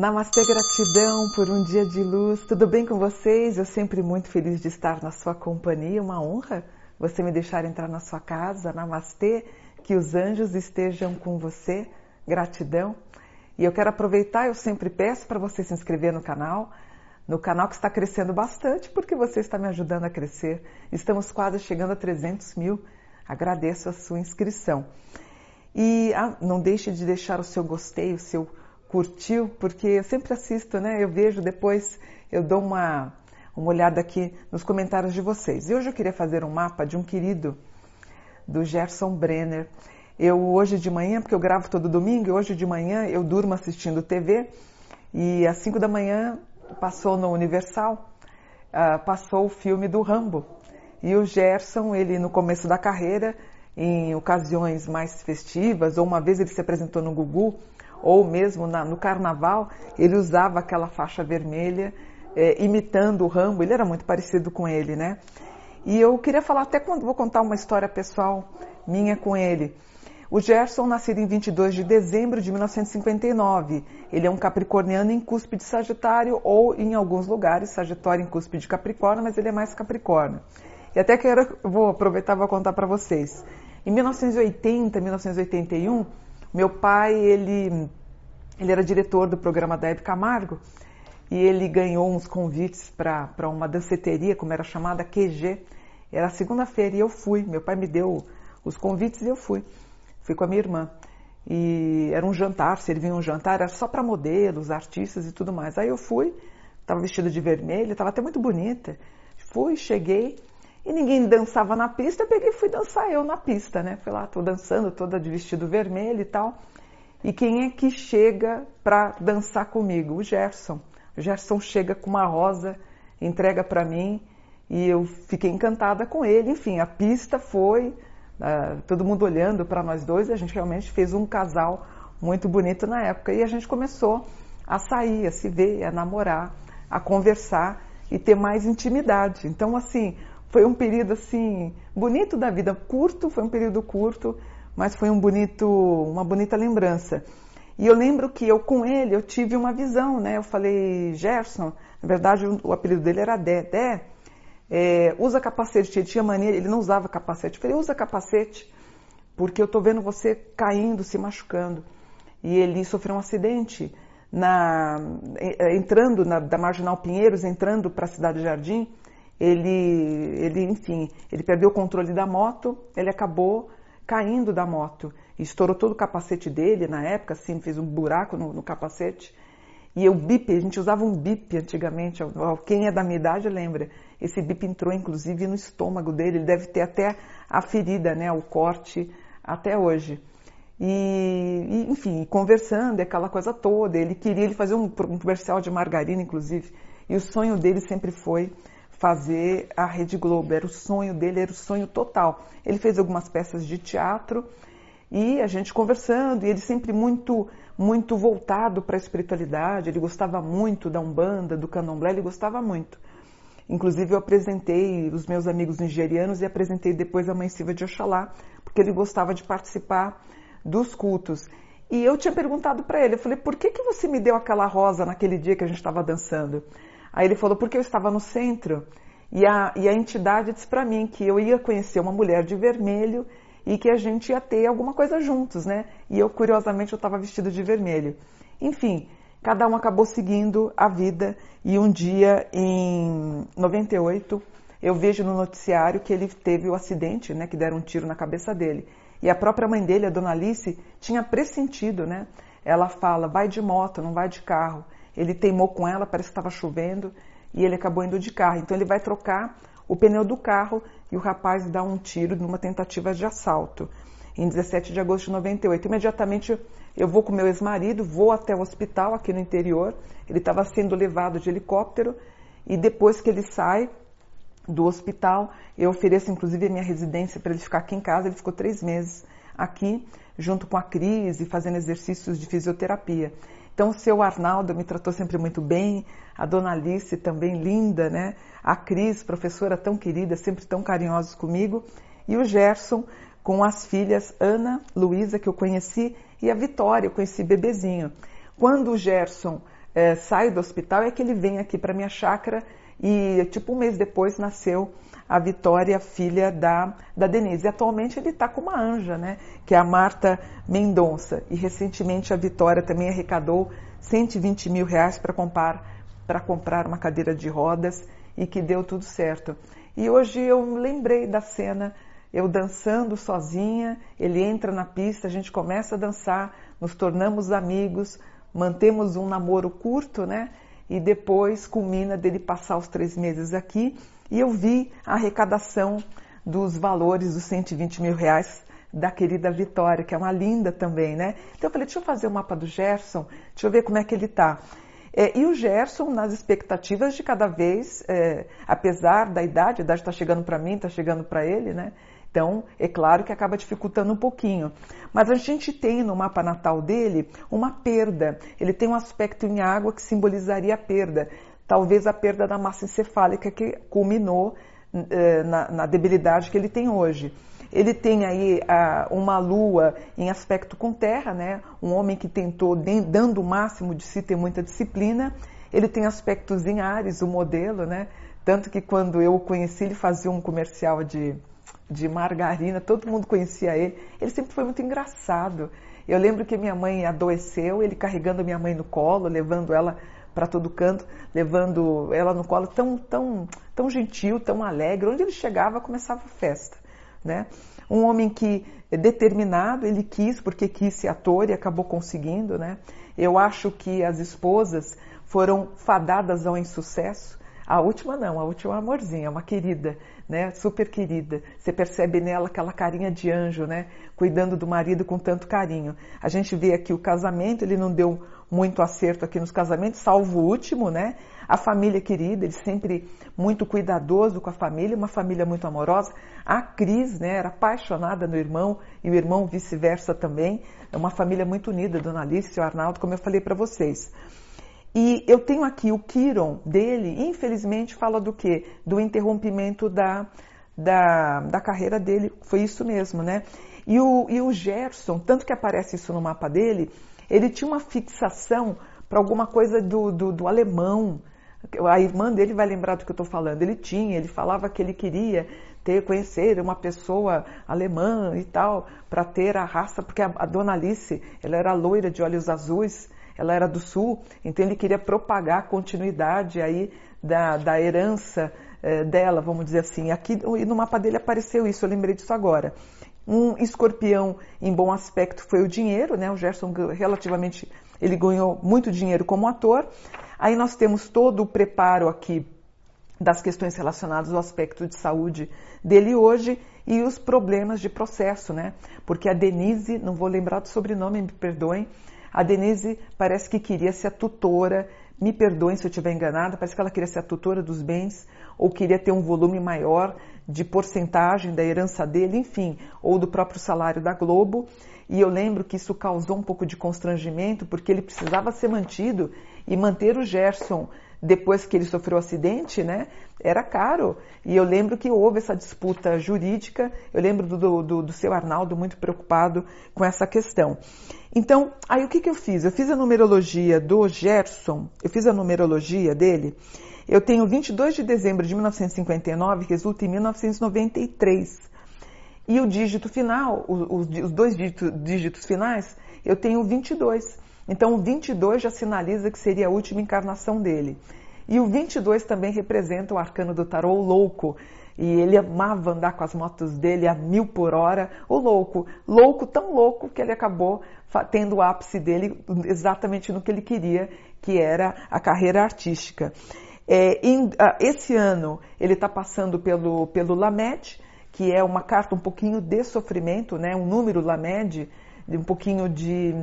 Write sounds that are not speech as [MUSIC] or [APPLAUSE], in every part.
Namastê, gratidão por um dia de luz. Tudo bem com vocês? Eu sempre muito feliz de estar na sua companhia. Uma honra você me deixar entrar na sua casa. Namastê, que os anjos estejam com você. Gratidão. E eu quero aproveitar, eu sempre peço para você se inscrever no canal, no canal que está crescendo bastante, porque você está me ajudando a crescer. Estamos quase chegando a 300 mil. Agradeço a sua inscrição. E ah, não deixe de deixar o seu gostei, o seu curtiu, porque eu sempre assisto, né? Eu vejo depois, eu dou uma, uma olhada aqui nos comentários de vocês. E hoje eu queria fazer um mapa de um querido, do Gerson Brenner. Eu hoje de manhã, porque eu gravo todo domingo, e hoje de manhã eu durmo assistindo TV e às 5 da manhã passou no Universal, uh, passou o filme do Rambo. E o Gerson, ele no começo da carreira, em ocasiões mais festivas, ou uma vez ele se apresentou no Gugu, ou mesmo na, no carnaval, ele usava aquela faixa vermelha, é, imitando o Rambo, ele era muito parecido com ele, né? E eu queria falar, até quando vou contar uma história pessoal minha com ele. O Gerson, nascido em 22 de dezembro de 1959, ele é um capricorniano em cúspide Sagitário ou em alguns lugares Sagitário em cúspide Capricórnio, mas ele é mais Capricórnio. E até quero, vou aproveitar e vou contar para vocês. Em 1980, 1981, meu pai, ele, ele era diretor do programa da Hebe Camargo e ele ganhou uns convites para uma danceteria, como era chamada, QG. Era segunda-feira e eu fui. Meu pai me deu os convites e eu fui. Fui com a minha irmã. E era um jantar, servia um jantar, era só para modelos, artistas e tudo mais. Aí eu fui, estava vestida de vermelho, estava até muito bonita. Fui, cheguei e ninguém dançava na pista, eu peguei e fui dançar eu na pista, né? Fui lá, tô dançando toda de vestido vermelho e tal. E quem é que chega para dançar comigo? O Gerson. O Gerson chega com uma rosa, entrega para mim e eu fiquei encantada com ele. Enfim, a pista foi, uh, todo mundo olhando para nós dois, a gente realmente fez um casal muito bonito na época. E a gente começou a sair, a se ver, a namorar, a conversar e ter mais intimidade. Então, assim, foi um período assim bonito da vida, curto, foi um período curto, mas foi um bonito, uma bonita lembrança. E eu lembro que eu com ele eu tive uma visão, né? Eu falei, Gerson, na verdade o apelido dele era Dé, é, usa capacete. Ele tinha mania, ele não usava capacete. Eu falei, usa capacete, porque eu tô vendo você caindo, se machucando. E ele sofreu um acidente na, entrando na, da Marginal Pinheiros, entrando para a Cidade Jardim ele, ele, enfim, ele perdeu o controle da moto, ele acabou caindo da moto. Estourou todo o capacete dele na época, assim, fez um buraco no, no capacete. E o bip, a gente usava um bip antigamente, quem é da minha idade lembra. Esse bip entrou inclusive no estômago dele, ele deve ter até a ferida, né, o corte até hoje. E, e enfim, conversando, aquela coisa toda. Ele queria ele fazer um, um comercial de margarina, inclusive. E o sonho dele sempre foi fazer a Rede Globo. Era o sonho dele, era o sonho total. Ele fez algumas peças de teatro e a gente conversando, e ele sempre muito muito voltado para a espiritualidade, ele gostava muito da Umbanda, do Candomblé, ele gostava muito. Inclusive eu apresentei os meus amigos nigerianos e apresentei depois a Mãe Silva de Oxalá, porque ele gostava de participar dos cultos. E eu tinha perguntado para ele, eu falei, por que, que você me deu aquela rosa naquele dia que a gente estava dançando? Aí ele falou, porque eu estava no centro e a, e a entidade disse para mim que eu ia conhecer uma mulher de vermelho e que a gente ia ter alguma coisa juntos, né? E eu, curiosamente, eu estava vestido de vermelho. Enfim, cada um acabou seguindo a vida e um dia, em 98, eu vejo no noticiário que ele teve o acidente, né? Que deram um tiro na cabeça dele. E a própria mãe dele, a dona Alice, tinha pressentido, né? Ela fala, vai de moto, não vai de carro. Ele teimou com ela, parece que estava chovendo, e ele acabou indo de carro. Então ele vai trocar o pneu do carro e o rapaz dá um tiro numa tentativa de assalto. Em 17 de agosto de 98. Imediatamente eu vou com meu ex-marido, vou até o hospital aqui no interior. Ele estava sendo levado de helicóptero e depois que ele sai do hospital, eu ofereço inclusive a minha residência para ele ficar aqui em casa. Ele ficou três meses aqui, junto com a Cris e fazendo exercícios de fisioterapia. Então, o seu Arnaldo me tratou sempre muito bem, a dona Alice também linda, né? A Cris, professora tão querida, sempre tão carinhosos comigo, e o Gerson com as filhas Ana, Luísa, que eu conheci, e a Vitória, eu conheci bebezinho. Quando o Gerson é, saio do hospital é que ele vem aqui para minha chácara e tipo um mês depois nasceu a Vitória, filha da, da Denise. E atualmente ele está com uma anja, né? Que é a Marta Mendonça. E recentemente a Vitória também arrecadou 120 mil reais para comprar, comprar uma cadeira de rodas e que deu tudo certo. E hoje eu lembrei da cena, eu dançando sozinha, ele entra na pista, a gente começa a dançar, nos tornamos amigos, mantemos um namoro curto, né? E depois culmina dele passar os três meses aqui e eu vi a arrecadação dos valores dos 120 mil reais da querida Vitória, que é uma linda também, né? Então eu falei, deixa eu fazer o mapa do Gerson, deixa eu ver como é que ele tá. É, e o Gerson, nas expectativas de cada vez, é, apesar da idade, a idade está chegando para mim, está chegando para ele, né? Então, é claro que acaba dificultando um pouquinho. Mas a gente tem no mapa natal dele uma perda. Ele tem um aspecto em água que simbolizaria a perda talvez a perda da massa encefálica que culminou eh, na, na, debilidade que ele tem hoje. Ele tem aí uma lua em aspecto com terra, né? um homem que tentou, dando o máximo de si, ter muita disciplina. Ele tem aspectos em Ares, o modelo, né? Tanto que quando eu o conheci, ele fazia um comercial de, de margarina, todo mundo conhecia ele. Ele sempre foi muito engraçado. Eu lembro que minha mãe adoeceu, ele carregando minha mãe no colo, levando ela para todo canto, levando ela no colo, tão, tão, tão gentil, tão alegre. Onde ele chegava, começava a festa. Né? Um homem que é determinado, ele quis, porque quis ser ator e acabou conseguindo. Né? Eu acho que as esposas foram fadadas ao insucesso. A última não, a última é uma amorzinha, é uma querida, né? Super querida. Você percebe nela aquela carinha de anjo, né? Cuidando do marido com tanto carinho. A gente vê aqui o casamento, ele não deu muito acerto aqui nos casamentos, salvo o último, né? A família querida, ele sempre muito cuidadoso com a família, uma família muito amorosa. A Cris, né, era apaixonada no irmão e o irmão vice-versa também. É uma família muito unida, Dona Alice e o Arnaldo, como eu falei para vocês. E eu tenho aqui o Kiron dele, infelizmente fala do quê? Do interrompimento da, da, da carreira dele, foi isso mesmo, né? E o, e o Gerson, tanto que aparece isso no mapa dele, ele tinha uma fixação para alguma coisa do, do, do, alemão. A irmã dele vai lembrar do que eu estou falando. Ele tinha, ele falava que ele queria ter, conhecer uma pessoa alemã e tal, para ter a raça, porque a, a dona Alice, ela era loira de olhos azuis, ela era do sul, então ele queria propagar a continuidade aí da, da herança eh, dela, vamos dizer assim. Aqui e no mapa dele apareceu isso, eu lembrei disso agora. Um escorpião em bom aspecto foi o dinheiro, né? O Gerson relativamente ele ganhou muito dinheiro como ator. Aí nós temos todo o preparo aqui das questões relacionadas ao aspecto de saúde dele hoje e os problemas de processo, né? Porque a Denise, não vou lembrar do sobrenome, me perdoem, a Denise parece que queria ser a tutora, me perdoem se eu estiver enganada, parece que ela queria ser a tutora dos bens ou queria ter um volume maior de porcentagem da herança dele, enfim, ou do próprio salário da Globo. E eu lembro que isso causou um pouco de constrangimento, porque ele precisava ser mantido e manter o Gerson depois que ele sofreu o acidente, né, era caro. E eu lembro que houve essa disputa jurídica, eu lembro do, do, do seu Arnaldo muito preocupado com essa questão. Então, aí o que, que eu fiz? Eu fiz a numerologia do Gerson, eu fiz a numerologia dele eu tenho 22 de dezembro de 1959, que resulta em 1993. E o dígito final, os, dois dígitos finais, eu tenho 22. Então, o 22 já sinaliza que seria a última encarnação dele. E o 22 também representa o arcano do tarô, o louco. E ele amava andar com as motos dele a mil por hora. O louco, louco, tão louco que ele acabou tendo o ápice dele exatamente no que ele queria, que era a carreira artística. É, em, uh, esse ano ele está passando pelo, pelo LAMED, que é uma carta um pouquinho de sofrimento, né? um número LAMED, um pouquinho de,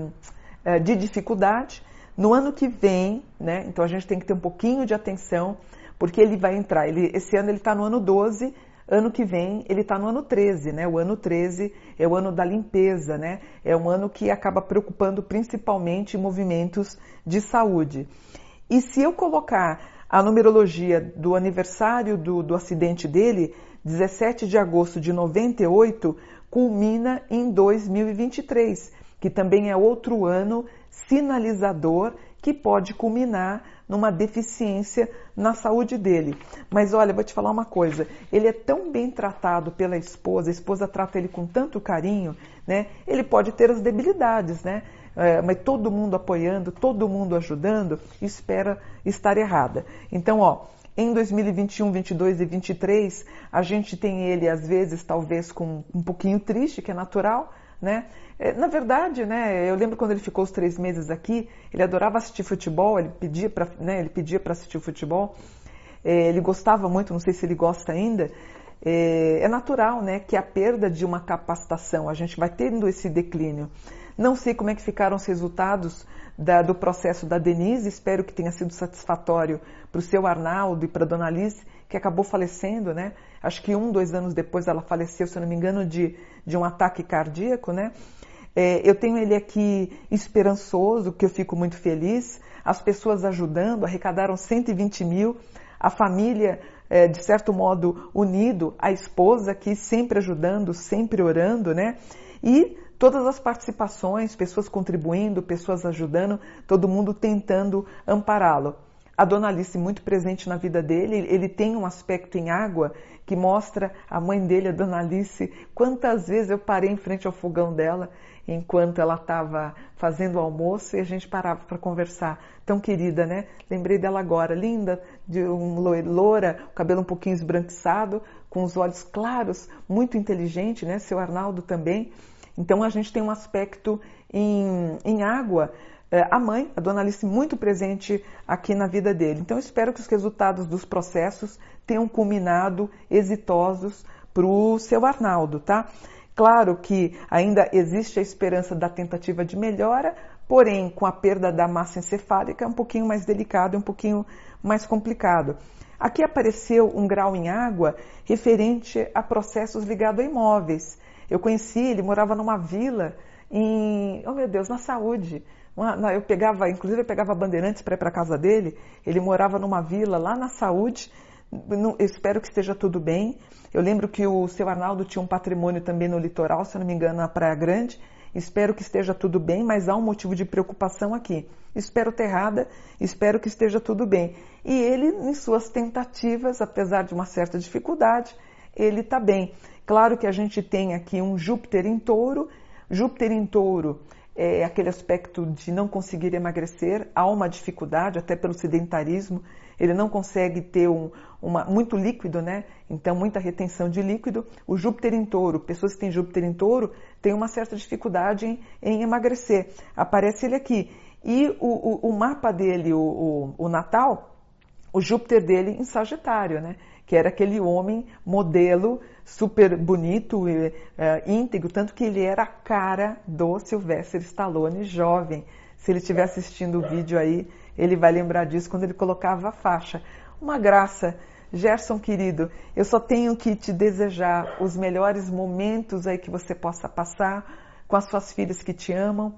de dificuldade. No ano que vem, né? então a gente tem que ter um pouquinho de atenção, porque ele vai entrar, ele, esse ano ele está no ano 12, ano que vem ele está no ano 13, né? O ano 13 é o ano da limpeza, né? É um ano que acaba preocupando principalmente movimentos de saúde. E se eu colocar a numerologia do aniversário do, do acidente dele, 17 de agosto de 98, culmina em 2023, que também é outro ano sinalizador que pode culminar numa deficiência na saúde dele. Mas olha, vou te falar uma coisa: ele é tão bem tratado pela esposa, a esposa trata ele com tanto carinho, né? Ele pode ter as debilidades, né? É, mas todo mundo apoiando, todo mundo ajudando, espera estar errada. Então, ó, em 2021, 22 e 23, a gente tem ele às vezes talvez com um pouquinho triste, que é natural, né? É, na verdade, né, eu lembro quando ele ficou os três meses aqui, ele adorava assistir futebol, ele pedia para né, ele pedia assistir futebol, é, ele gostava muito, não sei se ele gosta ainda. É, é natural, né, que a perda de uma capacitação, a gente vai tendo esse declínio. Não sei como é que ficaram os resultados da, do processo da Denise, espero que tenha sido satisfatório para o seu Arnaldo e para a dona Alice, que acabou falecendo, né? Acho que um, dois anos depois ela faleceu, se eu não me engano, de, de um ataque cardíaco, né? É, eu tenho ele aqui esperançoso, que eu fico muito feliz. As pessoas ajudando, arrecadaram 120 mil. A família, é, de certo modo, unido. A esposa aqui sempre ajudando, sempre orando, né? E todas as participações, pessoas contribuindo, pessoas ajudando, todo mundo tentando ampará-lo. A dona Alice muito presente na vida dele, ele tem um aspecto em água que mostra a mãe dele, a dona Alice, quantas vezes eu parei em frente ao fogão dela enquanto ela estava fazendo o almoço e a gente parava para conversar. Tão querida, né? Lembrei dela agora, linda, de um loura, o cabelo um pouquinho esbranquiçado, com os olhos claros, muito inteligente, né? Seu Arnaldo também. Então a gente tem um aspecto em, em água. É, a mãe, a dona Alice, muito presente aqui na vida dele. Então espero que os resultados dos processos tenham culminado exitosos para o seu Arnaldo, tá? Claro que ainda existe a esperança da tentativa de melhora, porém, com a perda da massa encefálica é um pouquinho mais delicado, um pouquinho mais complicado. Aqui apareceu um grau em água referente a processos ligados a imóveis. Eu conheci, ele morava numa vila em, oh meu Deus, na saúde. Eu pegava, inclusive eu pegava bandeirantes para ir para casa dele. Ele morava numa vila lá na saúde eu espero que esteja tudo bem. Eu lembro que o seu Arnaldo tinha um patrimônio também no litoral, se não me engano, na Praia Grande. Espero que esteja tudo bem, mas há um motivo de preocupação aqui. Espero ter errada, espero que esteja tudo bem. E ele, em suas tentativas, apesar de uma certa dificuldade, ele está bem. Claro que a gente tem aqui um Júpiter em touro. Júpiter em touro é aquele aspecto de não conseguir emagrecer, há uma dificuldade, até pelo sedentarismo ele não consegue ter um, uma, muito líquido, né? Então, muita retenção de líquido. O Júpiter em touro, pessoas que têm Júpiter em touro, têm uma certa dificuldade em, em emagrecer. Aparece ele aqui. E o, o, o mapa dele, o, o, Natal, o Júpiter dele em Sagitário, né? Que era aquele homem modelo super bonito, e, é, íntegro, tanto que ele era a cara do Sylvester Stallone jovem. Se ele estiver assistindo o vídeo aí, ele vai lembrar disso quando ele colocava a faixa. Uma graça. Gerson querido, eu só tenho que te desejar os melhores momentos aí que você possa passar com as suas filhas que te amam,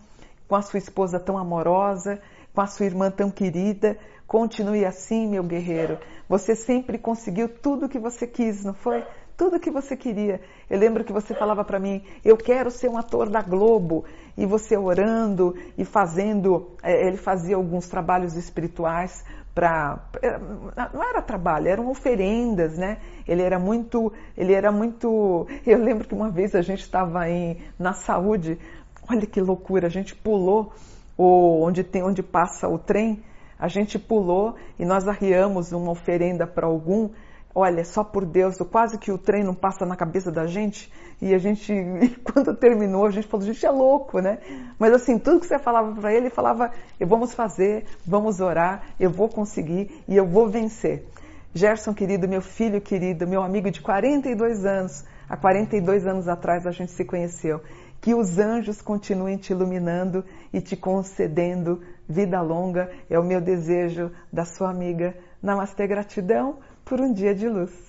com a sua esposa tão amorosa, com a sua irmã tão querida. Continue assim, meu guerreiro. Você sempre conseguiu tudo o que você quis, não foi? Tudo que você queria. Eu lembro que você falava para mim, eu quero ser um ator da Globo. E você orando e fazendo, é, ele fazia alguns trabalhos espirituais para não era trabalho, eram oferendas, né? Ele era muito, ele era muito. [LAUGHS] Eu lembro que uma vez a gente estava na saúde, olha que loucura, a gente pulou o, onde tem onde passa o trem, a gente pulou e nós arriamos uma oferenda para algum olha, só por Deus, quase que o trem não passa na cabeça da gente. E a gente, [LAUGHS] quando terminou, a gente falou, gente, é louco, né? Mas assim, tudo que você falava para ele, ele falava, eu vamos fazer, vamos orar, eu vou conseguir e eu vou vencer. Gerson querido, meu filho querido, meu amigo de 42 anos, há 42 anos atrás a gente se conheceu. Que os anjos continuem te iluminando e te concedendo vida longa, é o meu desejo da sua amiga. Namastê, gratidão por um dia de luz.